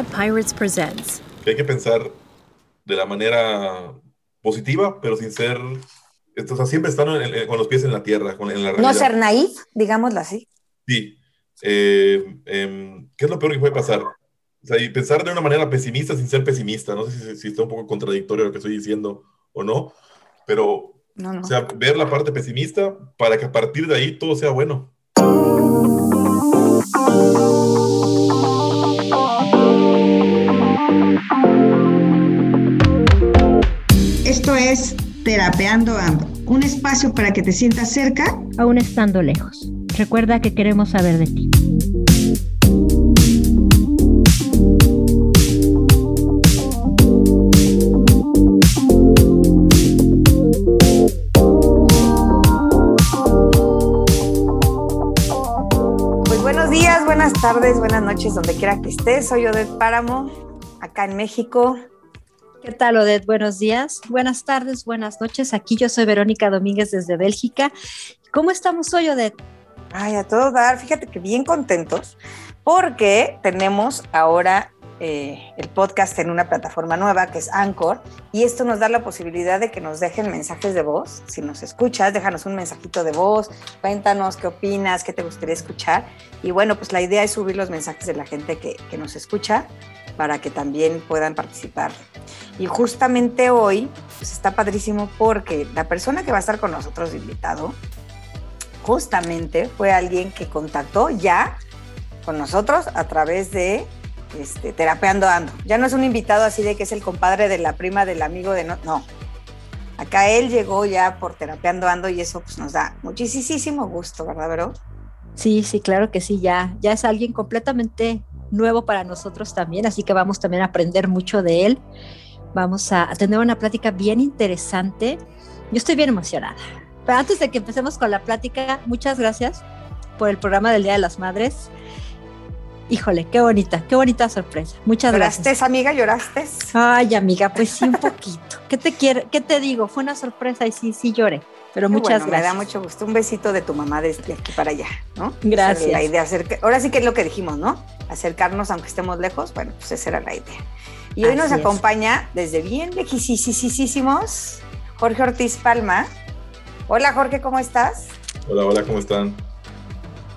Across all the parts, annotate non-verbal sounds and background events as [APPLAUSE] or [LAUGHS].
Pod Pirates presents. Que hay que pensar de la manera positiva, pero sin ser, o sea, siempre estando con los pies en la tierra, con, en la realidad. No ser naif, digámoslo así. Sí. Eh, em, ¿Qué es lo peor que puede pasar? O sea, y pensar de una manera pesimista sin ser pesimista. No sé si, si está un poco contradictorio lo que estoy diciendo o no, pero No, no. o sea, ver la parte pesimista para que a partir de ahí todo sea bueno. Esto es Terapeando Ando, un espacio para que te sientas cerca aún estando lejos. Recuerda que queremos saber de ti. Pues buenos días, buenas tardes, buenas noches, donde quiera que estés. Soy Odette Páramo, acá en México. ¿Qué tal, Odette? Buenos días, buenas tardes, buenas noches. Aquí yo soy Verónica Domínguez desde Bélgica. ¿Cómo estamos hoy, Odette? Ay, a todo dar, fíjate que bien contentos, porque tenemos ahora eh, el podcast en una plataforma nueva que es Anchor, y esto nos da la posibilidad de que nos dejen mensajes de voz. Si nos escuchas, déjanos un mensajito de voz, cuéntanos qué opinas, qué te gustaría escuchar. Y bueno, pues la idea es subir los mensajes de la gente que, que nos escucha para que también puedan participar. Y justamente hoy pues está padrísimo porque la persona que va a estar con nosotros invitado justamente fue alguien que contactó ya con nosotros a través de este, Terapeando Ando. Ya no es un invitado así de que es el compadre de la prima del amigo de no, no. Acá él llegó ya por Terapeando Ando y eso pues nos da muchísimo gusto, ¿verdad, Vero? Sí, sí, claro que sí, ya, ya es alguien completamente nuevo para nosotros también, así que vamos también a aprender mucho de él. Vamos a, a tener una plática bien interesante. Yo estoy bien emocionada. Pero antes de que empecemos con la plática, muchas gracias por el programa del Día de las Madres. Híjole, qué bonita, qué bonita sorpresa. Muchas ¿Lloraste, gracias. amiga? ¿Lloraste? Ay, amiga, pues sí, un poquito. ¿Qué te quiero? ¿Qué te digo? Fue una sorpresa y sí, sí lloré. Pero muchas bueno, gracias. Me da mucho gusto. Un besito de tu mamá desde aquí para allá, ¿no? Gracias. Esa era La idea acerca- ahora sí que es lo que dijimos, ¿no? Acercarnos aunque estemos lejos. Bueno, pues esa era la idea. Y hoy Así nos es. acompaña desde bien lejísimos Jorge Ortiz Palma. Hola Jorge, ¿cómo estás? Hola, hola, ¿cómo están?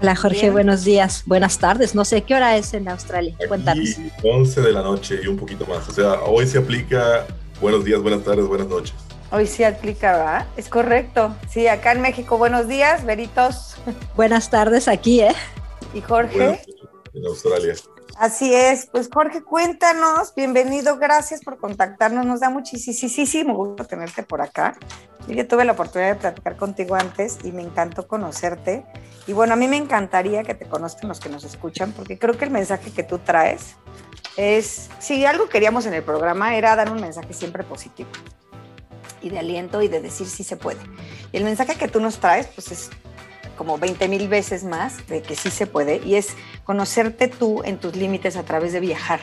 Hola Jorge, Bien. buenos días, buenas tardes. No sé qué hora es en Australia. Cuéntanos. Aquí 11 de la noche y un poquito más. O sea, hoy se aplica buenos días, buenas tardes, buenas noches. Hoy sí aplica, ¿verdad? Es correcto. Sí, acá en México, buenos días, Veritos Buenas tardes aquí, ¿eh? y Jorge. En Australia. Así es, pues Jorge, cuéntanos, bienvenido, gracias por contactarnos, nos da muchísimo gusto tenerte por acá. Yo ya tuve la oportunidad de platicar contigo antes y me encantó conocerte. Y bueno, a mí me encantaría que te conozcan los que nos escuchan, porque creo que el mensaje que tú traes es, si algo queríamos en el programa era dar un mensaje siempre positivo y de aliento y de decir sí se puede. Y el mensaje que tú nos traes, pues es como 20 mil veces más de que sí se puede y es conocerte tú en tus límites a través de viajar.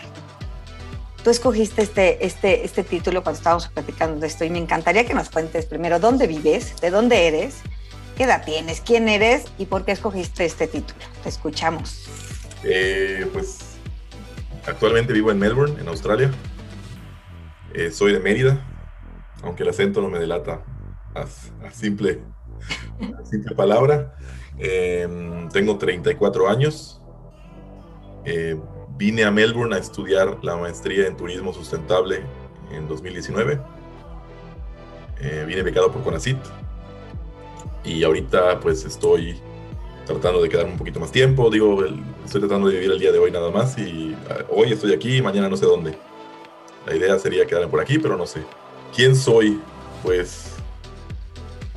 Tú escogiste este, este, este título cuando estábamos platicando de esto y me encantaría que nos cuentes primero dónde vives, de dónde eres, qué edad tienes, quién eres y por qué escogiste este título. Te escuchamos. Eh, pues actualmente vivo en Melbourne, en Australia. Eh, soy de Mérida, aunque el acento no me delata a, simple, simple palabra. Eh, tengo 34 años. Eh, vine a Melbourne a estudiar la maestría en turismo sustentable en 2019. Eh, vine becado por Conacit. Y ahorita pues estoy tratando de quedarme un poquito más tiempo. Digo, estoy tratando de vivir el día de hoy nada más y ah, hoy estoy aquí mañana no sé dónde. La idea sería quedarme por aquí, pero no sé. ¿Quién soy? Pues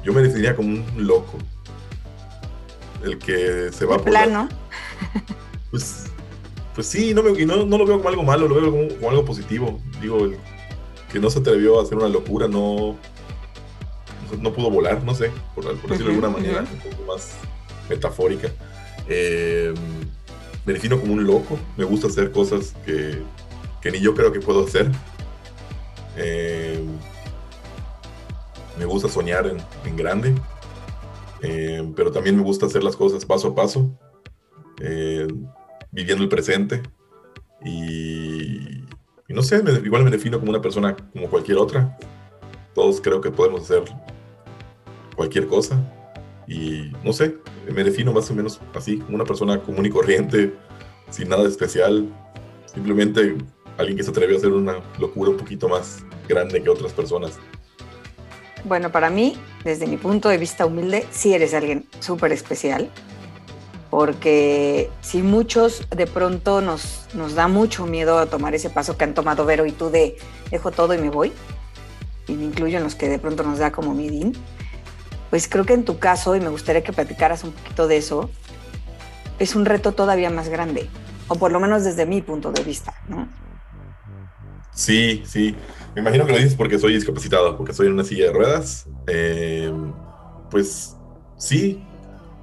yo me definiría como un loco. El que se va De por la- plano. [LAUGHS] pues, pues sí, no, me- y no, no lo veo como algo malo, lo veo como, como algo positivo. Digo, el que no se atrevió a hacer una locura, no, no pudo volar, no sé, por, por decirlo de alguna manera, un poco más metafórica. Eh, me defino como un loco, me gusta hacer cosas que, que ni yo creo que puedo hacer. Eh, me gusta soñar en, grande, eh, pero también me gusta hacer las cosas paso a paso, eh, viviendo el presente y, no sé, igual me defino como una persona como cualquier otra. Todos creo que podemos hacer cualquier cosa. Y no sé, me defino más o menos así, como una persona común y corriente, sin nada especial. Simplemente alguien que se atreve a hacer una locura un poquito más grande que otras personas. Bueno, para mí, desde mi punto de vista humilde, sí eres alguien súper especial, porque si muchos de pronto nos, nos da mucho miedo a tomar ese paso que han tomado Vero y tú de dejo todo y me voy, y me incluyo en los que de pronto nos da como midín, pues creo que en tu caso, y me gustaría que platicaras un poquito de eso, es un reto todavía más grande, o por lo menos desde mi punto de vista, ¿no? Sí, sí. Me imagino que lo dices porque soy discapacitado, porque soy en una silla de ruedas. Eh, pues sí,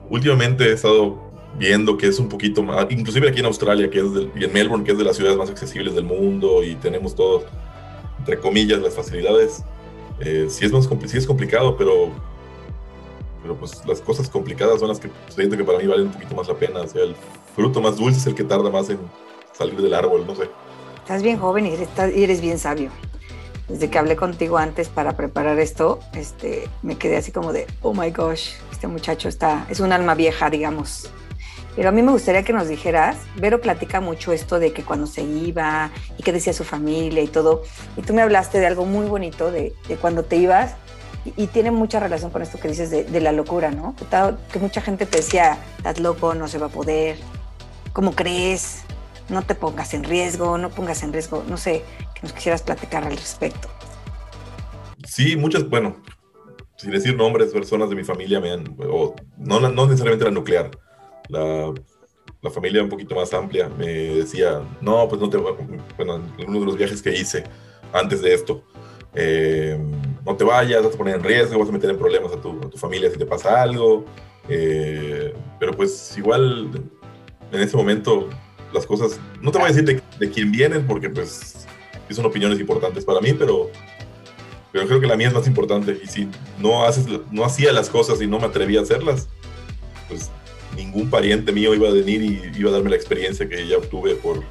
últimamente he estado viendo que es un poquito más, inclusive aquí en Australia, que es y en Melbourne, que es de las ciudades más accesibles del mundo y tenemos todos, entre comillas, las facilidades. Eh, sí, es más sí es complicado, pero, pero pues las cosas complicadas son las que siento que para mí valen un poquito más la pena. O sea, el fruto más dulce es el que tarda más en salir del árbol, no sé. Estás bien joven y eres, bien sabio. Desde que hablé contigo antes para preparar esto, este, me quedé así como de, oh my gosh, este muchacho está, es un alma vieja, digamos. Pero a mí me gustaría que nos dijeras, Vero platica mucho esto de que cuando se iba y que decía su familia y todo, y tú me hablaste de algo muy bonito, de, cuando te ibas, y, tiene mucha relación con esto que dices de, la locura, ¿no? Que, que, mucha gente te decía, estás loco, no se va a poder, ¿cómo crees? No te pongas en riesgo, no pongas en riesgo, no sé, que nos quisieras platicar al respecto. Sí, muchas, bueno, sin decir nombres, personas de mi familia me han, o no, no necesariamente la nuclear, la, la, familia un poquito más amplia me decía, no, pues no te, bueno, en uno de los viajes que hice antes de esto, eh, no te vayas, vas a poner en riesgo, vas a meter en problemas a tu, a tu familia si te pasa algo, eh, pero pues igual en ese momento las cosas, no te voy a decir de, quién vienen, porque pues son opiniones importantes para mí, pero, pero creo que la mía es más importante. Y si no, haces, no hacía las cosas y no me atrevía a hacerlas, pues ningún pariente mío iba a venir y iba a darme la experiencia que ya obtuve por,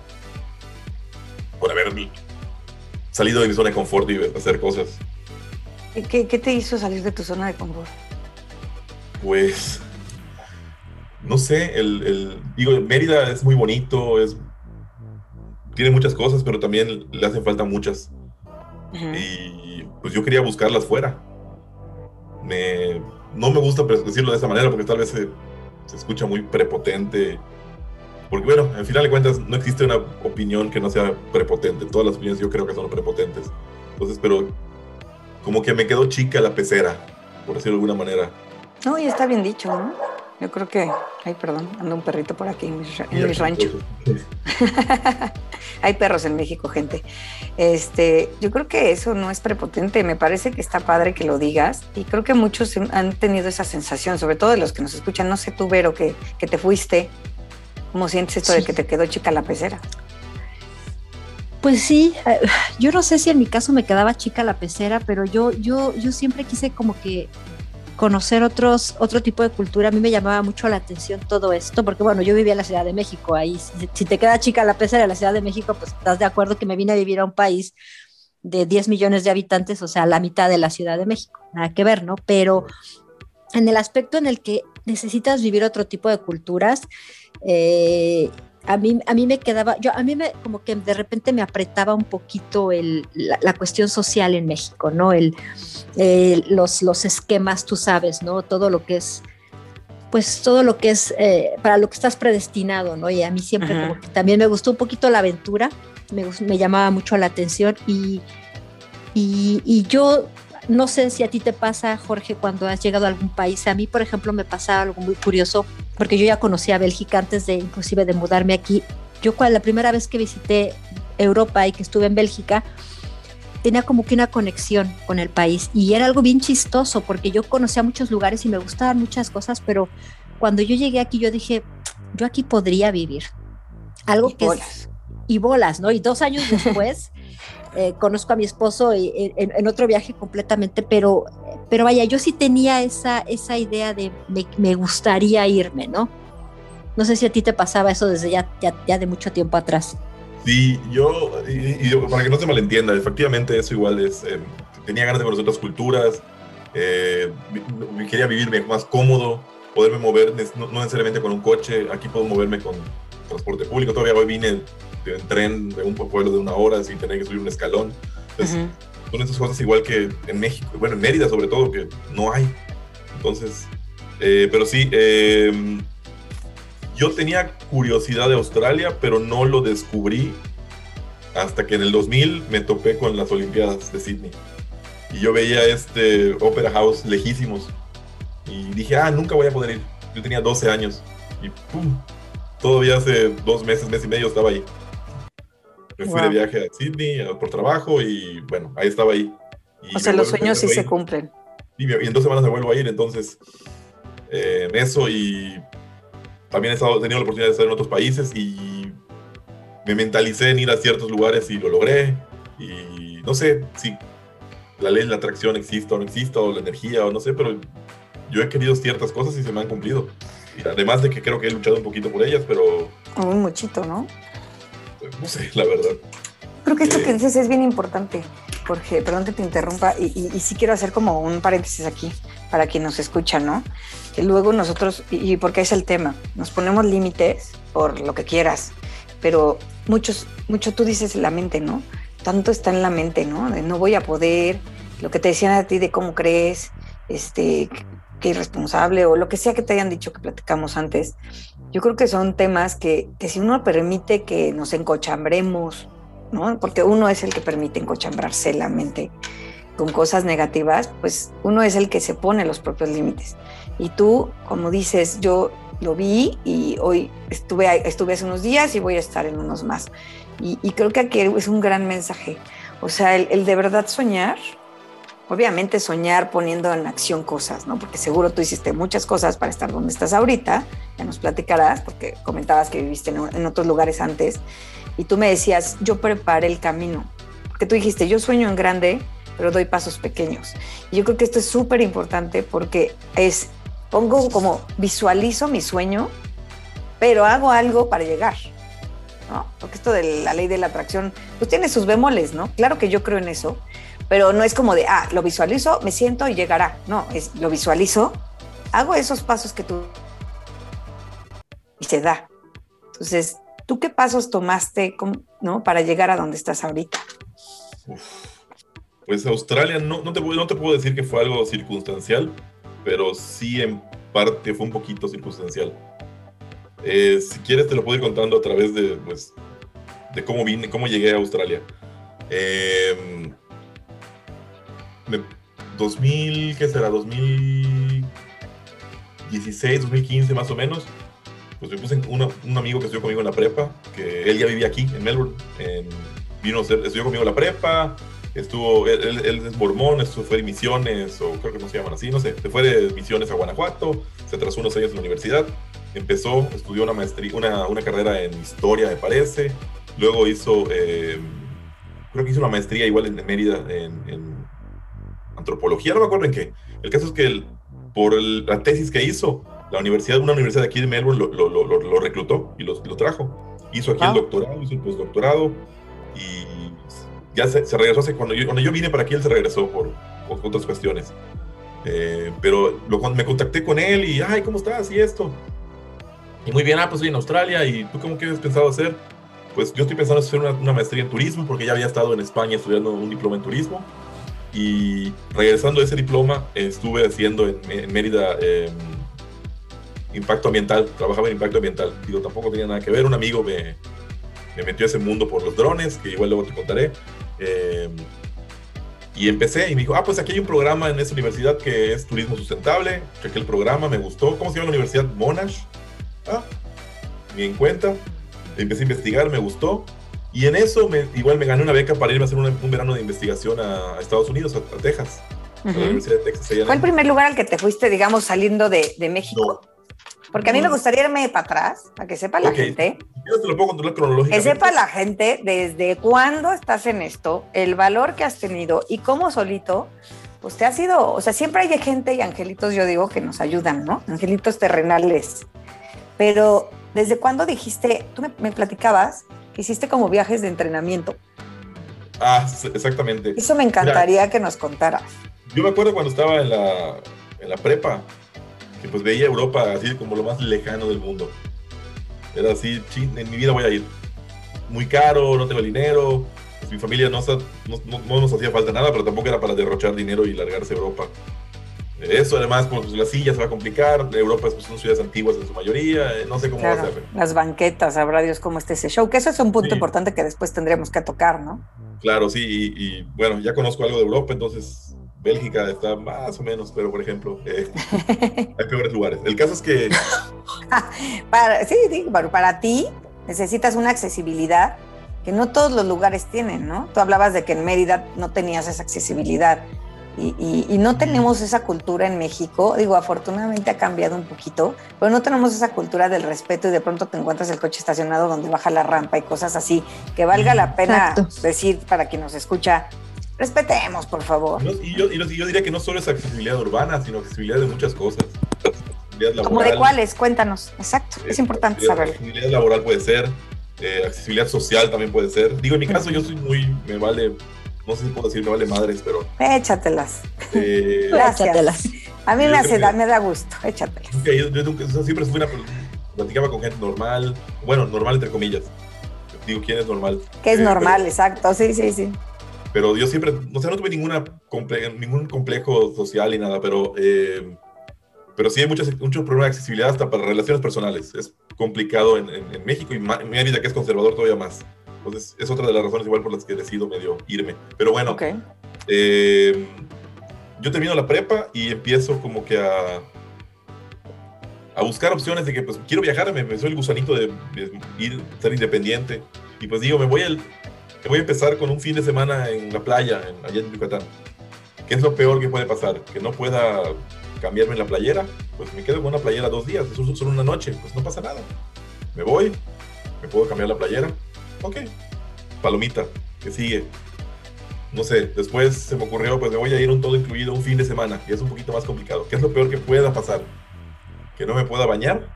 por haber salido de mi zona de confort y hacer cosas. ¿Qué, ¿Qué te hizo salir de tu zona de confort? Pues no sé, el, digo, Mérida es muy bonito, es, tiene muchas cosas, pero también le hacen falta muchas. Y pues yo quería buscarlas fuera. Me, no me gusta decirlo de esa manera porque tal vez se, escucha muy prepotente. Porque bueno, en final de cuentas no existe una opinión que no sea prepotente. Todas las opiniones yo creo que son prepotentes. Entonces, pero como que me quedó chica la pecera, por decirlo de alguna manera. No, y está bien dicho, ¿no? Yo creo que, ay, perdón, anda un perrito por aquí en mi, rancho. [LAUGHS] hay perros en México, gente. Este, yo creo que eso no es prepotente. Me parece que está padre que lo digas y creo que muchos han tenido esa sensación, sobre todo de los que nos escuchan. No sé tú, Vero, que, que te fuiste. ¿Cómo sientes esto de que te quedó chica la pecera? Pues sí, eh, yo no sé si en mi caso me quedaba chica la pecera, pero yo, yo, yo siempre quise como que conocer otros, otro tipo de cultura. A mí me llamaba mucho la atención todo esto, porque bueno, yo vivía en la Ciudad de México, ahí si, te queda chica la pesa de la Ciudad de México, pues estás de acuerdo que me vine a vivir a un país de 10 millones de habitantes, o sea, la mitad de la Ciudad de México, nada que ver, ¿no? Pero en el aspecto en el que necesitas vivir otro tipo de culturas, eh, a mí, a mí me quedaba, yo a mí me como que de repente me apretaba un poquito el, la, cuestión social en México, ¿no? El, los, los esquemas, tú sabes, ¿no? Todo lo que es, pues todo lo que es eh, para lo que estás predestinado, ¿no? Y a mí siempre como que también me gustó un poquito la aventura, me, me llamaba mucho la atención y, y, y yo no sé si a ti te pasa, Jorge, cuando has llegado a algún país. A mí, por ejemplo, me pasaba algo muy curioso, porque yo ya conocía Bélgica antes de inclusive de mudarme aquí. Yo cuando la primera vez que visité Europa y que estuve en Bélgica, tenía como que una conexión con el país y era algo bien chistoso porque yo conocía muchos lugares y me gustaban muchas cosas, pero cuando yo llegué aquí yo dije, yo aquí podría vivir. Algo que Es, y bolas, ¿no? Y dos años después [LAUGHS] eh, conozco a mi esposo en, otro viaje completamente, pero, pero vaya, yo sí tenía esa, esa idea de me, gustaría irme, ¿no? No sé si a ti te pasaba eso desde ya, ya, de mucho tiempo atrás. Sí, yo, y, para que no se malentienda, efectivamente eso igual es, eh, tenía ganas de conocer otras culturas, eh, quería vivirme más cómodo, poderme mover, no, necesariamente con un coche, aquí puedo moverme con transporte público, todavía hoy vine en tren de un pueblo de una hora sin tener que subir un escalón. Entonces, Son esas cosas igual que en México, bueno, en Mérida sobre todo, que no hay. Entonces, eh, pero sí, eh, yo tenía curiosidad de Australia, pero no lo descubrí hasta que en el 2000 me topé con las Olimpiadas de Sydney. Y yo veía este Opera House lejísimos. Y dije, ah, nunca voy a poder ir. Yo tenía 12 años. Y pum, todavía hace dos meses, mes y medio estaba ahí. Me fui de viaje a Sydney por trabajo y bueno, ahí estaba ahí. o sea, los sueños sí se cumplen. Y, en dos semanas me vuelvo a ir, entonces eh, eso y también he estado, tenido la oportunidad de estar en otros países y me mentalicé en ir a ciertos lugares y lo logré. Y no sé si la ley de la atracción existe o no existe, o la energía, o no sé, pero yo he querido ciertas cosas y se me han cumplido. Y además de que creo que he luchado un poquito por ellas, pero... Un muchito, ¿no? No sé, la verdad. Creo que esto que eh, dices es bien importante, Jorge, perdón que te interrumpa, y, y, sí quiero hacer como un paréntesis aquí para quien nos escucha, ¿no? Que luego nosotros, y, porque es el tema, nos ponemos límites por lo que quieras, pero muchos, mucho tú dices en la mente, ¿no? Tanto está en la mente, ¿no? De no voy a poder, lo que te decían a ti de cómo crees, este, que irresponsable o lo que sea que te hayan dicho que platicamos antes. Yo creo que son temas que, que si uno permite que nos encochambremos ¿no? Porque uno es el que permite encochambrarse la mente con cosas negativas, pues uno es el que se pone los propios límites. Y tú, como dices, yo lo vi y hoy estuve, estuve hace unos días y voy a estar en unos más. Y, creo que aquí es un gran mensaje. O sea, el, el, de verdad soñar, obviamente soñar poniendo en acción cosas, ¿no? Porque seguro tú hiciste muchas cosas para estar donde estás ahorita, ya nos platicarás, porque comentabas que viviste en, otros lugares antes y tú me decías, yo preparé el camino. Porque tú dijiste, yo sueño en grande, pero doy pasos pequeños. Y yo creo que esto es súper importante porque es, pongo como, visualizo mi sueño, pero hago algo para llegar. ¿no? Porque esto de la ley de la atracción, pues tiene sus bemoles, ¿no? Claro que yo creo en eso, pero no es como de, ah, lo visualizo, me siento y llegará. No, es lo visualizo, hago esos pasos que tú... y se da. Entonces, ¿Tú qué pasos tomaste ¿no? para llegar a donde estás ahorita? Pues Australia, no, no, te, no te puedo decir que fue algo circunstancial, pero sí en parte fue un poquito circunstancial. Eh, si quieres te lo puedo ir contando a través de, pues, de cómo vine, cómo llegué a Australia. 2000, em, ¿qué será? 2016, 2015 más o menos pues me puse un amigo que estudió conmigo en la prepa, que él ya vivía aquí, en Melbourne, vino a estudió conmigo en la prepa, estuvo, él, es mormón, estuvo, fue de misiones, o creo que no se llaman así, no sé, se fue de misiones a Guanajuato, se atrasó unos años en la universidad, empezó, estudió una maestría, una, una carrera en historia, me parece, luego hizo, em, creo que hizo una maestría igual en, Mérida, en, antropología, no me acuerdo en qué. El caso es que él, por la tesis que hizo, la universidad, una universidad de aquí de Melbourne lo, lo, lo, reclutó y lo, trajo. Hizo aquí el doctorado, hizo el postdoctorado y ya se, regresó hace cuando yo, cuando yo vine para aquí, él se regresó por, otras cuestiones. Eh, pero lo, me contacté con él y, ay, ¿cómo estás? Y esto. Y muy bien, ah, pues estoy en Australia y ¿tú cómo qué has pensado hacer? Pues yo estoy pensando hacer una, una, maestría en turismo porque ya había estado en España estudiando un diploma en turismo. Y regresando a ese diploma, estuve haciendo en, Mérida eh, impacto ambiental, trabajaba en impacto ambiental. Digo, tampoco tenía nada que ver. Un amigo me, me metió a ese mundo por los drones, que igual luego te contaré. Em, y empecé y me dijo, ah, pues aquí hay un programa en esa universidad que es turismo sustentable. Chequé el programa, me gustó. ¿Cómo se llama la universidad? Monash. Ah, ni en cuenta. Empecé a investigar, me gustó. Y en eso me, igual me gané una beca para irme a hacer un, verano de investigación a, Estados Unidos, a, Texas. la Universidad de Texas ¿Fue el primer lugar al que te fuiste, digamos, saliendo de, de México? Porque a mí me gustaría irme para atrás, para que sepa la gente. Yo te lo puedo controlar cronológicamente. Que sepa la gente desde cuándo estás en esto, el valor que has tenido y cómo solito, pues te ha sido, o sea, siempre hay gente y angelitos, yo digo, que nos ayudan, ¿no? Angelitos terrenales. Pero, ¿desde cuándo dijiste, tú me, platicabas, hiciste como viajes de entrenamiento. Ah, exactamente. Eso me encantaría que nos contaras. Yo me acuerdo cuando estaba en la, en la prepa, que pues veía Europa así como lo más lejano del mundo. Era así, en mi vida voy a ir. Muy caro, no tengo dinero, pues, mi familia no, no, no, nos hacía falta nada, pero tampoco era para derrochar dinero y largarse a Europa. Eso además, pues la silla se va a complicar, Europa pues, son ciudades antiguas en su mayoría, eh, no sé cómo va a ser. Las banquetas, sabrá Dios cómo está ese show, que eso es un punto importante que después tendríamos que tocar, ¿no? Claro, sí, y, bueno, ya conozco algo de Europa, entonces Bélgica está más o menos, pero por ejemplo, eh, [LAUGHS] hay peores lugares. El caso es que... [LAUGHS] para, sí, sí, para ti necesitas una accesibilidad que no todos los lugares tienen, ¿no? Tú hablabas de que en Mérida no tenías esa accesibilidad y, no tenemos esa cultura en México. Digo, afortunadamente ha cambiado un poquito, pero no tenemos esa cultura del respeto y de pronto te encuentras el coche estacionado donde baja la rampa y cosas así, que valga la pena decir para quien nos escucha, respetemos, por favor. Y yo, yo, diría que no solo es accesibilidad urbana, sino accesibilidad de muchas cosas. ¿Cómo de cuáles? Cuéntanos. Exacto, es, importante saberlo. Accesibilidad laboral puede ser, eh, accesibilidad social también puede ser. Digo, en mi caso yo soy muy, me vale no sé si puedo decir me vale madres, pero. Échatelas. Eh, [LAUGHS] Échatelas. A mí me hace, da, me da gusto, échatelas. yo, yo, siempre fui una platicaba con gente normal, bueno, normal entre comillas. Digo, ¿quién es normal? ¿Qué es eh, normal? exacto, sí, sí, sí. Pero yo siempre, o sea, no tuve ninguna ningún complejo social ni nada, pero, eh, pero sí hay muchos, muchos problemas de accesibilidad hasta para relaciones personales. Es complicado en, en, México y en mi vida que es conservador todavía más. Entonces, es otra de las razones igual por las que decido medio irme. Pero bueno, eh, yo termino la prepa y empiezo como que a, a buscar opciones de que pues quiero viajar, me, soy el gusanito de, ir, ser independiente. Y pues digo, me voy, el, me voy a empezar con un fin de semana en la playa, en, allá en Yucatán. ¿Qué es lo peor que puede pasar? Que no pueda cambiarme la playera. Pues me quedo con una playera dos días, solo una noche, pues no pasa nada. Me voy, me puedo cambiar la playera, ok, palomita, que sigue. No sé, después se me ocurrió, pues me voy a ir un todo incluido un fin de semana, y es un poquito más complicado. ¿Qué es lo peor que pueda pasar? Que no me pueda bañar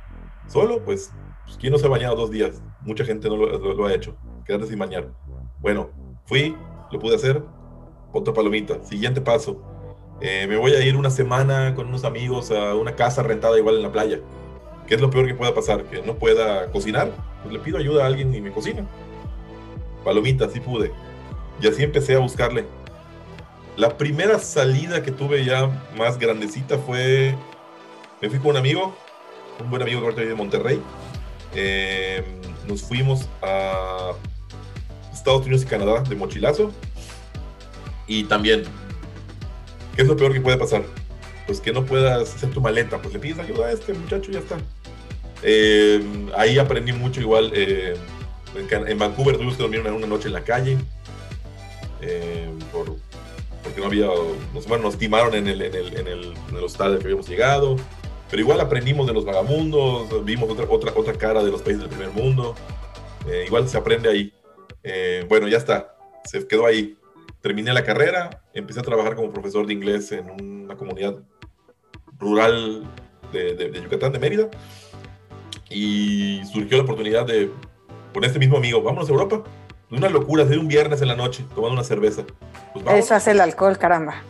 solo, pues, pues ¿quién no se ha bañado dos días? Mucha gente no lo, ha hecho, quedarse sin bañar. Bueno, fui, lo pude hacer, otra palomita. Siguiente paso, eh, me voy a ir una semana con unos amigos a una casa rentada igual en la playa. ¿Qué es lo peor que pueda pasar? Que no pueda cocinar, pues le pido ayuda a alguien y me cocina palomita, sí pude. Y así empecé a buscarle. La primera salida que tuve ya más grandecita fue, me fui con un amigo, un buen amigo que ahorita vive en Monterrey. Em, nos fuimos a Estados Unidos y Canadá de mochilazo. Y también, ¿qué es lo peor que puede pasar? Pues que no puedas hacer tu maleta, pues le pides ayuda a este muchacho y ya está. Em, ahí aprendí mucho igual. Eh, en, Vancouver tuvimos que dormir una, noche en la calle. Eh, porque no había. Nos, bueno, nos timaron en el, en, el, en, el, en el hostal al que habíamos llegado. Pero igual aprendimos de los vagamundos, vimos otra, otra, otra cara de los países del primer mundo. Eh, igual se aprende ahí. Eh, bueno, ya está. Se quedó ahí. Terminé la carrera, empecé a trabajar como profesor de inglés en una comunidad rural de, de, de Yucatán, de Mérida. Y surgió la oportunidad de con este mismo amigo, vámonos a Europa. Una locura, hacer un viernes en la noche, tomando una cerveza. Pues Eso hace el alcohol, caramba.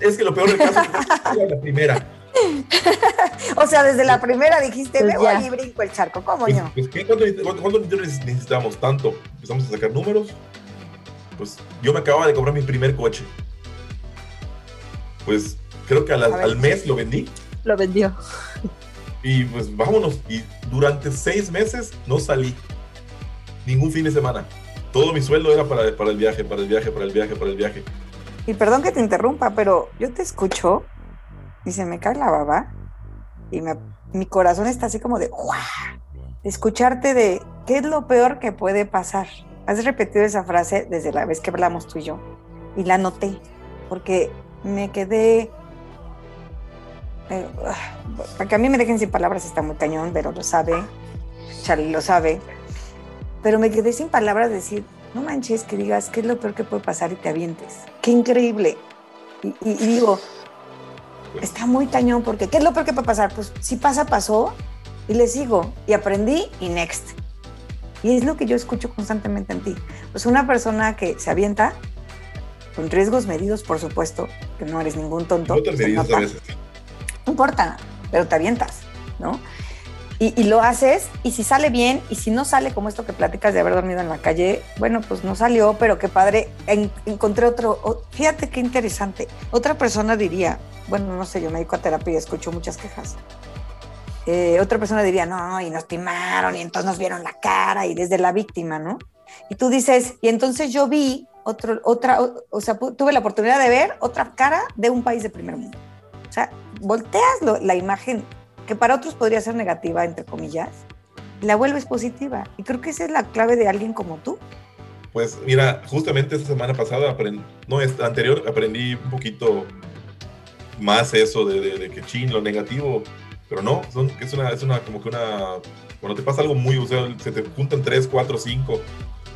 Es que lo peor del caso es [LAUGHS] la primera. [LAUGHS] o sea, desde la primera dijiste, pues me voy y brinco el charco, ¿cómo pues, no? Pues, ¿cuánto, necesitamos? Tanto. Empezamos a sacar números. Pues yo me acababa de comprar mi primer coche. Pues creo que al mes lo vendí. Lo vendió. Y pues vámonos. Y durante seis meses no salí ningún fin de semana. Todo mi sueldo era para, el viaje, para el viaje, para el viaje, para el viaje. Y perdón que te interrumpa, pero yo te escucho y se me cae la baba y mi corazón está así como de ¡guau! escucharte de qué es lo peor que puede pasar. Has repetido esa frase desde la vez que hablamos tú y yo y la noté porque me quedé eh, para que a mí me dejen sin palabras está muy cañón, pero lo sabe, Charlie lo sabe pero me quedé sin palabras de decir, no manches que digas qué es lo peor que puede pasar y te avientes. Qué increíble. Y, digo, está muy cañón porque ¿qué es lo peor que puede pasar? Pues si pasa, pasó y le sigo y aprendí y next. Y es lo que yo escucho constantemente en ti. Pues una persona que se avienta, con riesgos medidos, por supuesto, que no eres ningún tonto. No te medidas a veces. No importa, pero te avientas, ¿no? Y, y lo haces, y si sale bien, y si no sale como esto que platicas de haber dormido en la calle, bueno, pues no salió, pero qué padre, en- encontré otro, o- fíjate qué interesante. Otra persona diría, bueno, no sé, yo me dedico a terapia y escucho muchas quejas. Eh, otra persona diría, no, y nos timaron, y entonces nos vieron la cara, y desde la víctima, ¿no? Y tú dices, y entonces yo vi otro, otra, o, o sea, tuve la oportunidad de ver otra cara de un país de primer mundo. O sea, volteas lo- la imagen que para otros podría ser negativa, entre comillas, la vuelves positiva. Y creo que esa es la clave de alguien como tú. Pues mira, justamente esta semana pasada, no, esta anterior, aprendí un poquito más eso de, de- de que chin, lo negativo, pero no, son, es, una, es una, como que una, cuando te pasa algo muy, o sea, se te juntan tres, cuatro, cinco,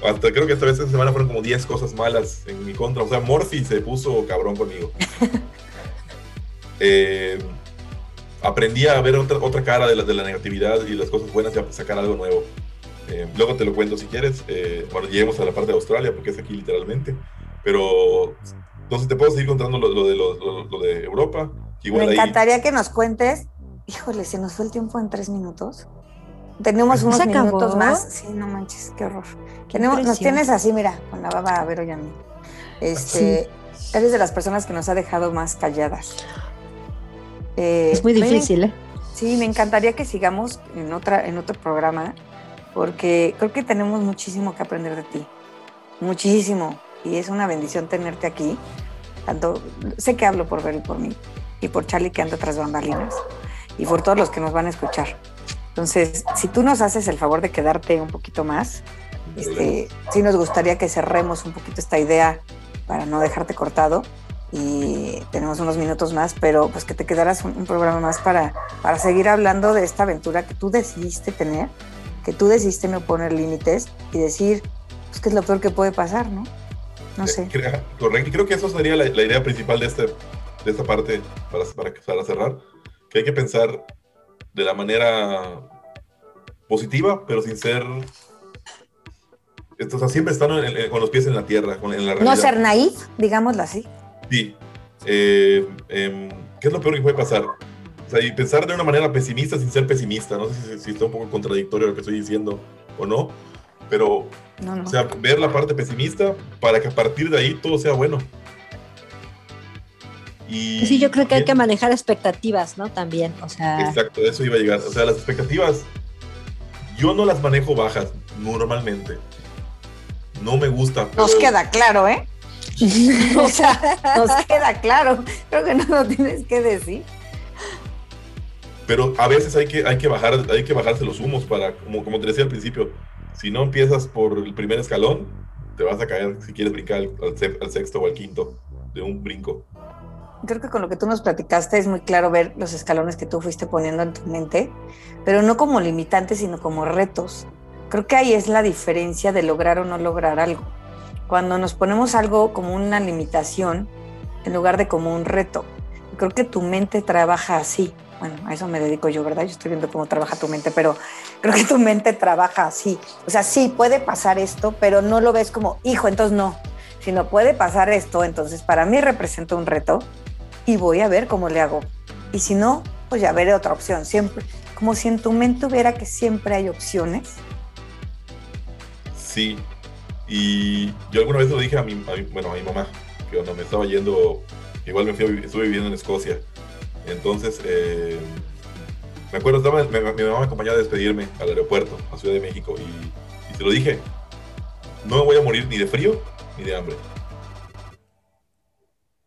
hasta creo que esta vez esta semana fueron como 10 cosas malas en mi contra, o sea, Morphy se puso cabrón conmigo. [LAUGHS] Eh, aprendí a ver otra, otra cara de la, de la negatividad y las cosas buenas y a sacar algo nuevo. Eh, luego te lo cuento si quieres. Eh, bueno, lleguemos a la parte de Australia porque es aquí literalmente. Pero entonces te puedo seguir contando lo, lo de, lo, lo- lo de Europa. Igual Me ahí, encantaría que nos cuentes. Híjole, se nos fue el tiempo en tres minutos. Tenemos ¿Se unos acabó? minutos más. Sí, no manches, qué horror. Tenemos- nos tienes así, mira, con la baba a ver y a mí. Este, Eres de las personas que nos ha dejado más calladas. Eh, Es muy me difícil, ¿eh? Sí, me encantaría que sigamos en, otra, en otro programa, porque creo que tenemos muchísimo que aprender de ti. Muchísimo. Y es una bendición tenerte aquí. Tanto, sé que hablo por Ver y por mí, y por Charlie que anda tras bambalinas, y por todos los que nos van a escuchar. Entonces, si tú nos haces el favor de quedarte un poquito más, este, sí nos gustaría que cerremos un poquito esta idea para no dejarte cortado. Y tenemos unos minutos más, pero pues que te quedaras un, un programa más para, para seguir hablando de esta aventura que tú decidiste tener, que tú decidiste no poner límites y decir, pues que es lo peor que puede pasar, ¿no? No sé. correcto. Y creo que eso sería la, la idea principal de, este, de esta parte para, para, para cerrar. Que hay que pensar de la manera positiva, pero sin ser. O sea, siempre estar en- en- con los pies en la tierra, con, en la realidad. No ser naif, digámoslo así. Sí. Eh, em, ¿Qué es lo peor que puede pasar? O sea, y pensar de una manera pesimista sin ser pesimista. No sé si, si está un poco contradictorio lo que estoy diciendo o no, pero No, no. o sea, ver la parte pesimista para que a partir de ahí todo sea bueno. Y Sí, yo creo que hay que manejar expectativas, ¿no? También, o sea, Exacto, eso iba a llegar. O sea, las expectativas, yo no las manejo bajas normalmente. No me gusta. Nos queda claro, ¿eh? [LAUGHS] o sea, [LAUGHS] nos queda claro. Creo que no lo tienes que decir. Pero a veces hay que, hay que, bajar, hay que bajarse los humos para, como, como te decía al principio, si no empiezas por el primer escalón, te vas a caer si quieres brincar al, al se- al sexto o al quinto de un brinco. Creo que con lo que tú nos platicaste es muy claro ver los escalones que tú fuiste poniendo en tu mente, pero no como limitantes, sino como retos. Creo que ahí es la diferencia de lograr o no lograr algo. Cuando nos ponemos algo como una limitación en lugar de como un reto. Creo que tu mente trabaja así. Bueno, a eso me dedico yo, ¿verdad? Yo estoy viendo cómo trabaja tu mente, pero creo que tu mente trabaja así. O sea, sí, puede pasar esto, pero no lo ves como, hijo, entonces no. Sino puede pasar esto, entonces para mí representa un reto y voy a ver cómo le hago. Y si no, pues ya veré otra opción. Siempre, como si en tu mente hubiera que siempre hay opciones. Sí. Y yo alguna vez lo dije a mi, a mi- bueno, a mi mamá, que cuando me estaba yendo, igual me fui estuve viviendo en Escocia. Entonces, eh, me acuerdo, estaba, mi, mi mamá me acompañaba a despedirme al aeropuerto, a Ciudad de México, y, y se lo dije, no me voy a morir ni de frío ni de hambre.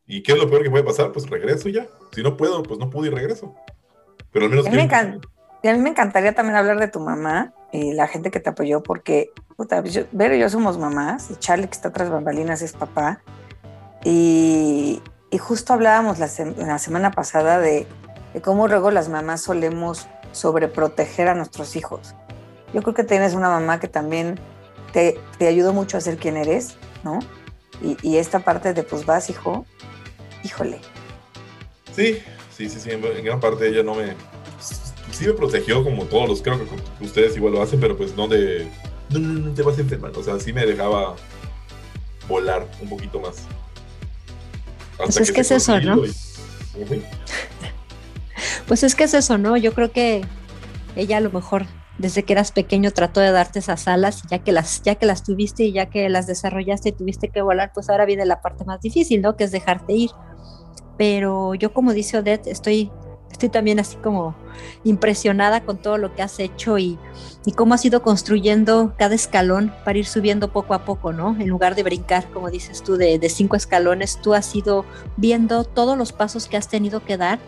¿Y qué es lo peor que puede pasar? Pues regreso ya. Si no puedo, pues no pude y regreso. Pero al menos... Mí, que- a mí me encantaría también hablar de tu mamá y la gente que te apoyó, porque puta, yo, Vero y yo somos mamás, y Charlie, que está tras bambalinas, es papá. Y, y justo hablábamos la, la semana pasada de, de cómo luego las mamás solemos sobreproteger a nuestros hijos. Yo creo que tienes una mamá que también te, te ayudó mucho a ser quien eres, ¿no? Y, y esta parte de, pues vas, hijo, híjole, Sí, sí, sí, sí. En gran parte ella no me. Sí me protegió como todos los, creo que ustedes igual lo hacen, pero pues no de. no, no, no te vas a enfermar. O sea, sí me dejaba volar un poquito más. pues es que es eso, ¿no? [LAUGHS] Pues es que es eso, ¿no? Yo creo que ella a lo mejor desde que eras pequeño trató de darte esas alas, ya que las, ya que las tuviste y ya que las desarrollaste y tuviste que volar, pues ahora viene la parte más difícil, ¿no? Que es dejarte ir. Pero yo, como dice Odette, estoy, estoy también así como impresionada con todo lo que has hecho y, y cómo has ido construyendo cada escalón para ir subiendo poco a poco, ¿no? En lugar de brincar, como dices tú, de, cinco escalones, tú has ido viendo todos los pasos que has tenido que dar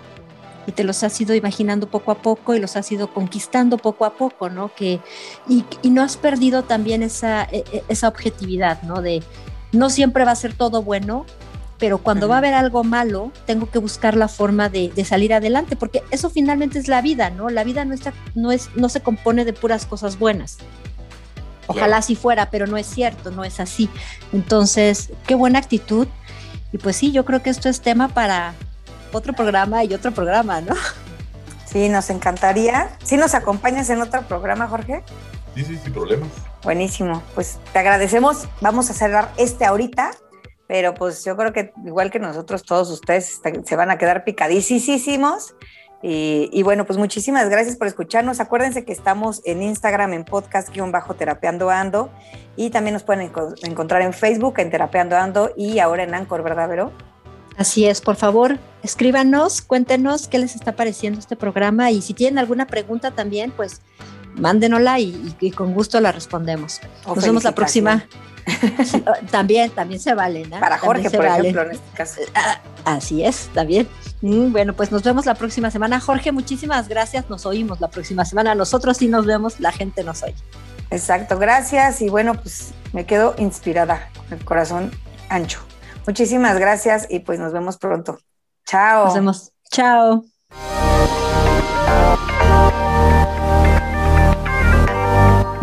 y te los has ido imaginando poco a poco y los has ido conquistando poco a poco, ¿no? Que, y, no has perdido también esa, e, e, esa objetividad, ¿no? De no siempre va a ser todo bueno, pero cuando va a haber algo malo, tengo que buscar la forma de, salir adelante, porque eso finalmente es la vida, ¿no? La vida no, no, es, no se compone de puras cosas buenas. Ojalá así fuera, pero no es cierto, no es así. Entonces, qué buena actitud. Y pues sí, yo creo que esto es tema para, otro programa y otro programa, ¿no? Sí, nos encantaría. ¿Sí nos acompañas en otro programa, Jorge? Sí, sí, sin problemas. Buenísimo. Pues te agradecemos. Vamos a cerrar este ahorita, pero pues yo creo que igual que nosotros, todos ustedes se van a quedar picadísimos. Y, bueno, pues muchísimas gracias por escucharnos. Acuérdense que estamos en Instagram en podcast-terapeando ando y también nos pueden encontrar en Facebook en Terapeando Ando y ahora en Anchor, ¿verdad, Vero? Así es, por favor, escríbanos, cuéntenos qué les está pareciendo este programa y si tienen alguna pregunta también, pues mándenosla y, con gusto la respondemos. Nos vemos la próxima. [LAUGHS] también, también se vale, ¿no? Para Jorge, por ejemplo, en este caso. [LAUGHS] Ah, así es, también. Mm, bueno, pues nos vemos la próxima semana. Jorge, muchísimas gracias. Nos oímos la próxima semana. Nosotros sí nos vemos, la gente nos oye. Exacto, gracias. Y bueno, pues me quedo inspirada, el corazón ancho. Muchísimas gracias y pues nos vemos pronto. Chao. Nos vemos. Chao.